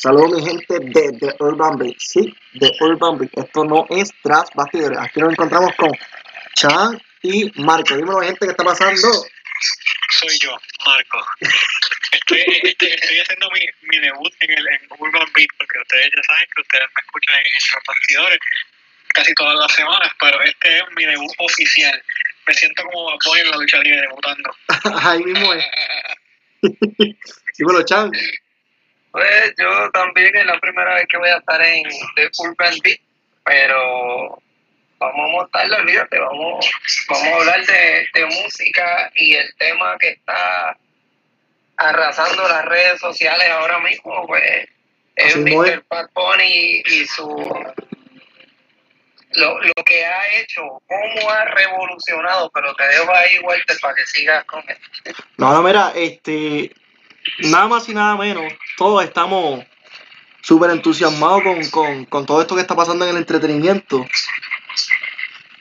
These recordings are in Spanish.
Saludos mi gente de, de Urban Beat, sí, de Urban Beat. Esto no es tras bastidores. Aquí nos encontramos con Chan y Marco. Dímelo gente, ¿qué está pasando? Soy yo, Marco. Estoy, estoy, estoy haciendo mi, mi debut en el en Urban Beat porque ustedes ya saben que ustedes me escuchan en, tras bastidores casi todas las semanas, pero este es mi debut oficial. Me siento como Bunny en la lucha libre debutando. Ahí mismo es. Dímelo Chan. Pues yo también es la primera vez que voy a estar en The Urban Beat, pero vamos a montarlo, olvídate, vamos, vamos a hablar de, de música y el tema que está arrasando las redes sociales ahora mismo, pues es. Mr. Bad Bunny y su lo, lo que ha hecho, cómo ha revolucionado, pero te dejo ahí, Walter, para que sigas con él. No, no, mira, este, nada más y nada menos, todos estamos súper entusiasmados con, con, con todo esto que está pasando en el entretenimiento.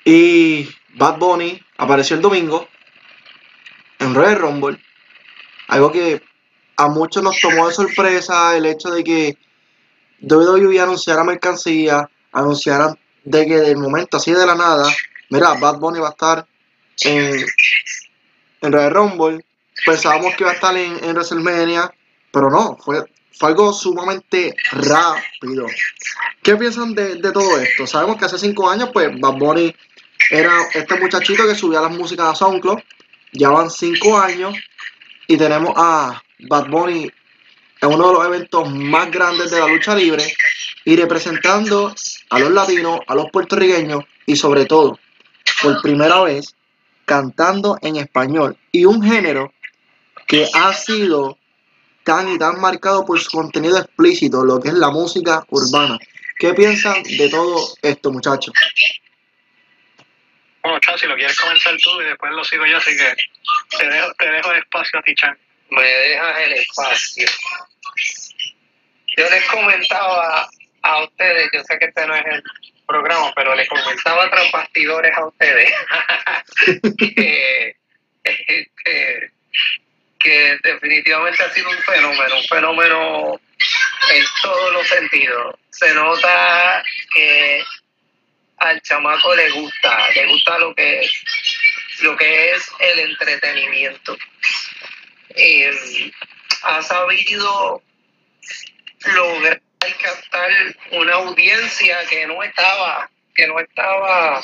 Y Bad Bunny apareció el domingo en Royal Rumble. Algo que a muchos nos tomó de sorpresa el hecho de que WWE anunciara mercancía, anunciaran de que de momento así de la nada, mira, Bad Bunny va a estar en, en Royal Rumble. Pensábamos que iba a estar en, WrestleMania, pero no, fue, fue algo sumamente rápido. ¿Qué piensan de, de todo esto? Sabemos que hace cinco años, pues Bad Bunny era este muchachito que subía las músicas a SoundCloud. Ya van cinco años y tenemos a Bad Bunny en uno de los eventos más grandes de la lucha libre y representando a los latinos, a los puertorriqueños y sobre todo, por primera vez, cantando en español y un género que ha sido tan y tan marcado por su contenido explícito, lo que es la música urbana. ¿Qué piensan de todo esto, muchachos? Bueno, Chan, si lo quieres comenzar tú y después lo sigo yo, así que te dejo, te dejo el espacio a ti, Chan. me dejas el espacio. Yo les comentaba a ustedes, yo sé que este no es el programa, pero les comentaba tras bastidores a ustedes que, que, que definitivamente ha sido un fenómeno, un fenómeno en todos los sentidos. Se nota que al chamaco le gusta, le gusta lo que es, lo que es el entretenimiento. Eh, ha sabido lograr captar una audiencia que no estaba, que no estaba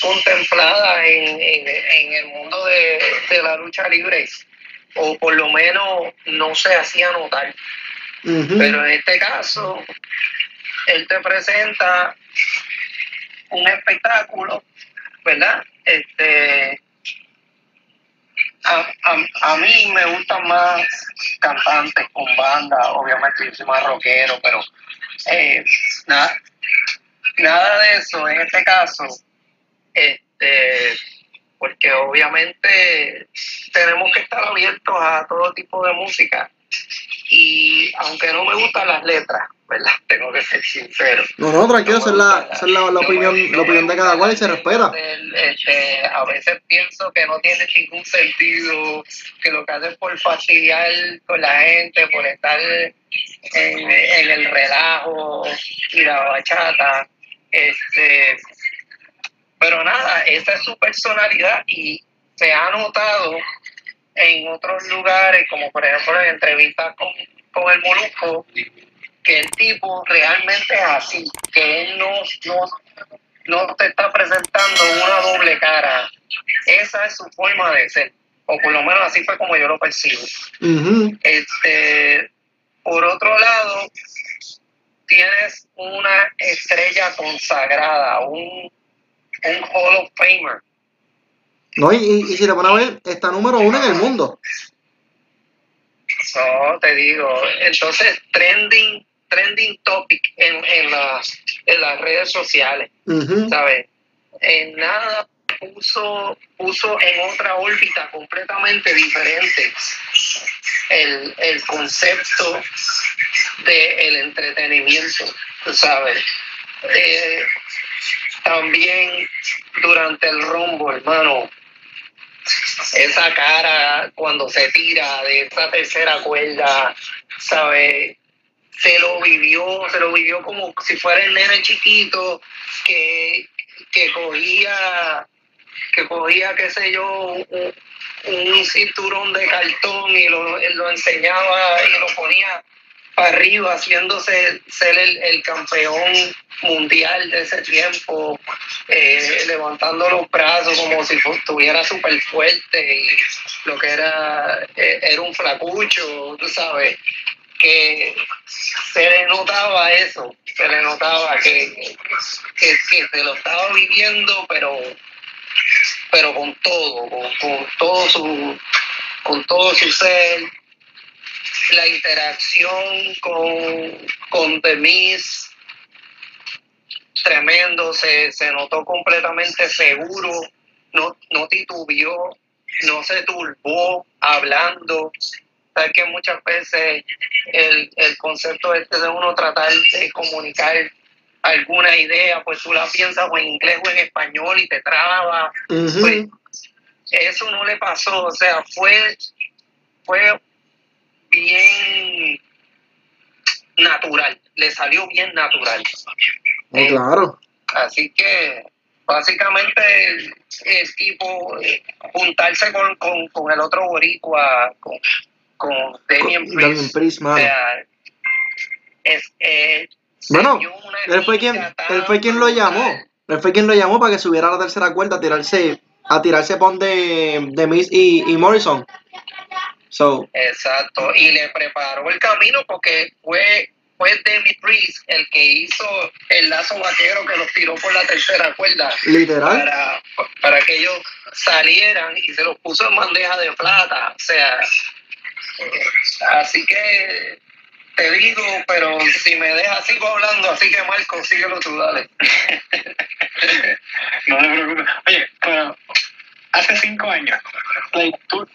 contemplada en, en, en el mundo de, de la lucha libre, o por lo menos no se hacía notar. Pero en este caso, él te presenta un espectáculo, ¿verdad? Este, a, a, a mí me gustan más cantantes con banda, obviamente yo soy más rockero, pero eh, nada, nada de eso en este caso, este, porque obviamente tenemos que estar abiertos a todo tipo de música y aunque no me gustan las letras, ¿verdad? Tengo que ser sincero. No, no, tranquilo, esa es la, me esa es la, la no opinión, la no opinión de cada cual y se respeta. este, a veces pienso que no tiene ningún sentido, que lo que hace es por fastidiar con la gente, por estar en, en el relajo y la bachata. Este, pero nada, esa es su personalidad y se ha notado en otros lugares, como por ejemplo en entrevistas con, con el Molusco, que el tipo realmente es así, que él no, no, no te está presentando una doble cara. Esa es su forma de ser, o por lo menos así fue como yo lo percibo. Este, por otro lado, tienes una estrella consagrada, un, un Hall of Famer. No, y, y, y si te pones a ver, está número uno en el mundo. No, te digo. Entonces, trending, trending topic en, en, las, en las redes sociales. ¿sabes? En nada puso, puso en otra órbita completamente diferente el, el concepto del entretenimiento, tú ¿sabes? Eh, también durante el rombo, hermano, esa cara cuando se tira de esa tercera cuerda, ¿sabes? se lo vivió, se lo vivió como si fuera el nene chiquito que, que cogía, que cogía, qué sé yo, un, un cinturón de cartón y lo, lo enseñaba y lo ponía arriba, haciéndose ser el, el campeón mundial de ese tiempo, eh, levantando los brazos como si estuviera súper fuerte y lo que era, eh, era un flacucho, tú sabes, que se le notaba eso, se le notaba que, que, que se lo estaba viviendo, pero pero con todo, con, con todo su con todo su ser, la interacción con, con The Miz, tremendo, se, se notó completamente seguro, no, no titubeó, no se turbó hablando. Sabes que muchas veces el, el concepto este de uno tratar de comunicar alguna idea, pues tú la piensas o en inglés o en español y te traba. Ujú. Pues, eso no le pasó, o sea, fue, fue bien natural, le salió bien natural. Oh, claro. Así que básicamente el, el tipo eh, juntarse con, con, con el otro boricua, con, con Damien Priest, Priest, o mano. sea, es, eh, Bueno, Él fue quien, él fue quien lo llamó. Él fue quien lo llamó para que subiera a la tercera cuerda a tirarse, a tirarse pon de, de Miz y, y Morrison. So, Exacto, y le preparó el camino porque fue, fue David Priest el que hizo el lazo vaquero que los tiró por la tercera cuerda literal. para, para que ellos salieran y se los puso en bandeja de plata. O sea, eh, así que te digo, pero si me dejas, sigo hablando, así que Marco, síguelo tú, dale. No te preocupes. Oye, pero hace cinco años, like, tú,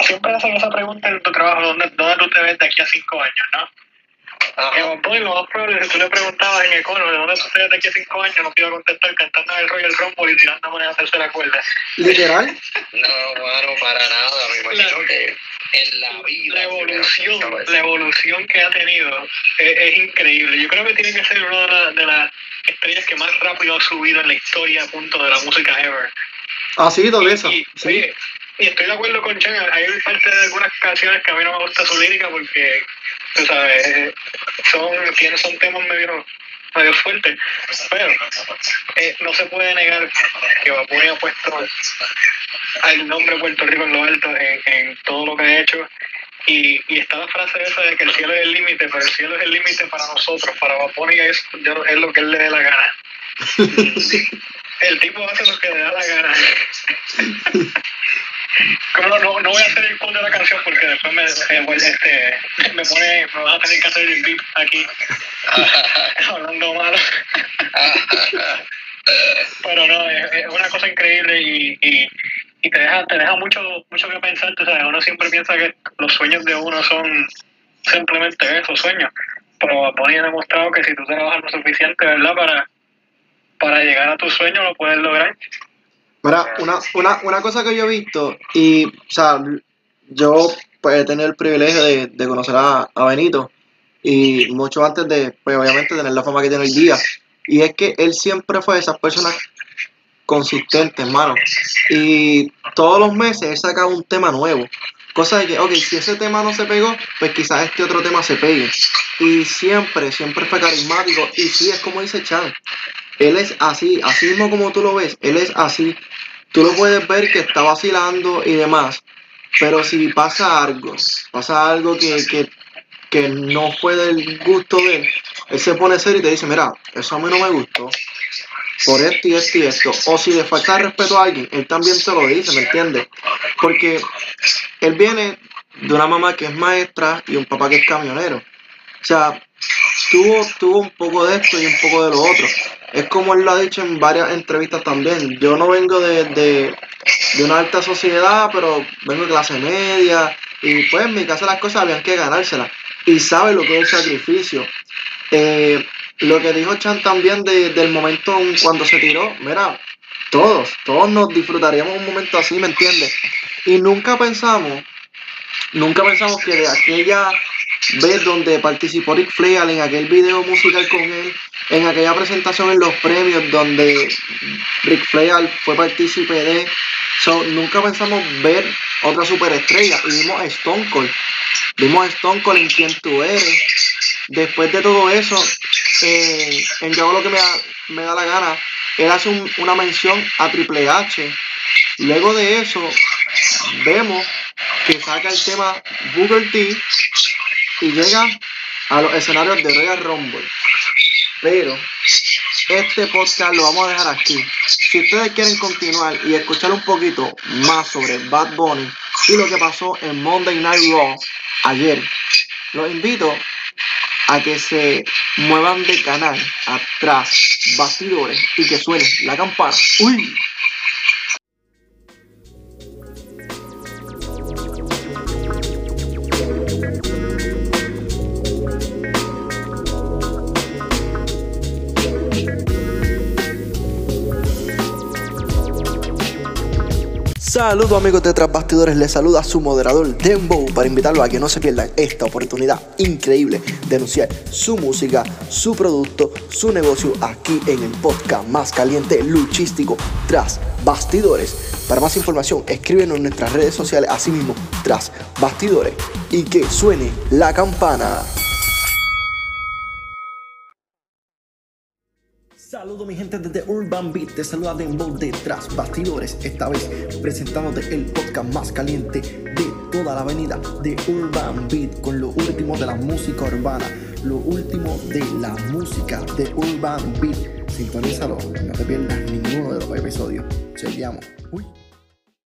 siempre hacen esa pregunta en tu trabajo, ¿dónde, ¿dónde tú te ves de aquí a cinco años, no? Bob Boy, lo más probable es que tú le preguntabas en Econo, ¿de dónde tú te ves de aquí a cinco años? No te iba a contestar cantando el Royal Rumble y tirándome en la tercera cuerda. Literal. No, mano, para nada, me imagino La- que en la vida. La evolución, la evolución que ha tenido es, es increíble. Yo creo que tiene que ser una de, la- de las estrellas que más rápido ha subido en la historia, punto, de la música ever. Así, todo eso. Y, Sí. oye, y estoy de acuerdo con Chan, hay parte de algunas canciones que a mí no me gusta su lírica porque, tú sabes, son, son temas medio, medio fuertes, pero eh, no se puede negar que Bunny ha puesto al nombre de Puerto Rico en lo alto en, en todo lo que ha hecho. Y, y está la frase esa de que el cielo es el límite, pero el cielo es el límite para nosotros, para Bunny es, es lo que él le dé la gana. El tipo hace lo que le da la gana. No, no, no voy a hacer el punto de la canción porque después me, eh, este, me pone, me vas a tener que hacer el beat aquí, hablando malo. Pero no, es, es una cosa increíble y, y, te deja, te deja mucho, mucho que pensar. sabes, uno siempre piensa que los sueños de uno son simplemente esos sueños. Pero Bunny ha demostrado que si tú trabajas lo suficiente, ¿verdad? Para, para llegar a tu sueño lo puedes lograr. Mira, una, una, una cosa que yo he visto, y, o sea, yo pues, he tenido el privilegio de, de conocer a, a Benito, y mucho antes de, pues, obviamente, tener la fama que tiene hoy día, y es que él siempre fue de esas personas consistentes, hermano, y todos los meses él sacaba un tema nuevo, cosa de que, ok, si ese tema no se pegó, pues quizás este otro tema se pegue, y siempre, siempre fue carismático, y sí, es como dice Chan, él es así, así mismo como tú lo ves, él es así. Tú lo puedes ver que está vacilando y demás, pero si pasa algo, pasa algo que, que, que no fue del gusto de él, él se pone serio y te dice, mira, eso a mí no me gustó, por esto y esto y esto. O si le falta respeto a alguien, él también te lo dice, ¿me entiendes? Porque él viene de una mamá que es maestra y un papá que es camionero. O sea, tuvo, tuvo un poco de esto y un poco de lo otro. Es como él lo ha dicho en varias entrevistas también. Yo no vengo de, de, de una alta sociedad, pero vengo de clase media. Y pues en mi casa las cosas habían que ganárselas. Y sabe lo que es el sacrificio. Eh, lo que dijo Chan también de- del momento en cuando se tiró, mira, todos, todos nos disfrutaríamos un momento así, ¿me entiendes? Y nunca pensamos, nunca pensamos que de aquella ves donde participó Rick Flair en aquel video musical con él, en aquella presentación en los premios donde Rick Flair fue partícipe de. So, nunca pensamos ver otra superestrella y vimos a Stone Cold. Vimos a Stone Cold en quien tú eres. Después de todo eso, eh, en Yo lo que me da, me da la gana, él hace un- una mención a Triple H. Luego de eso, vemos que saca el tema Booker T y llega a los escenarios de Royal Rumble. Pero este podcast lo vamos a dejar aquí. Si ustedes quieren continuar y escuchar un poquito más sobre Bad Bunny y lo que pasó en Monday Night Raw ayer, los invito a que se muevan de canal atrás, bastidores y que suene la campana. ¡Uy! Saludos amigos de Tras Bastidores, les saluda su moderador Dembow para invitarlos a que no se pierdan esta oportunidad increíble de anunciar su música, su producto, su negocio aquí en el podcast más caliente luchístico Tras Bastidores. Para más información, escríbenos en nuestras redes sociales, así mismo Tras Bastidores y que suene la campana. Saludos mi gente desde Urban Beat, te saluda Dembow de Tras Bastidores, esta vez presentándote el podcast más caliente de toda la avenida de Urban Beat con lo último de la música urbana, lo último de la música de Urban Beat. Sintonízalo, no te pierdas ninguno de los episodios. Chequeamos. Uy.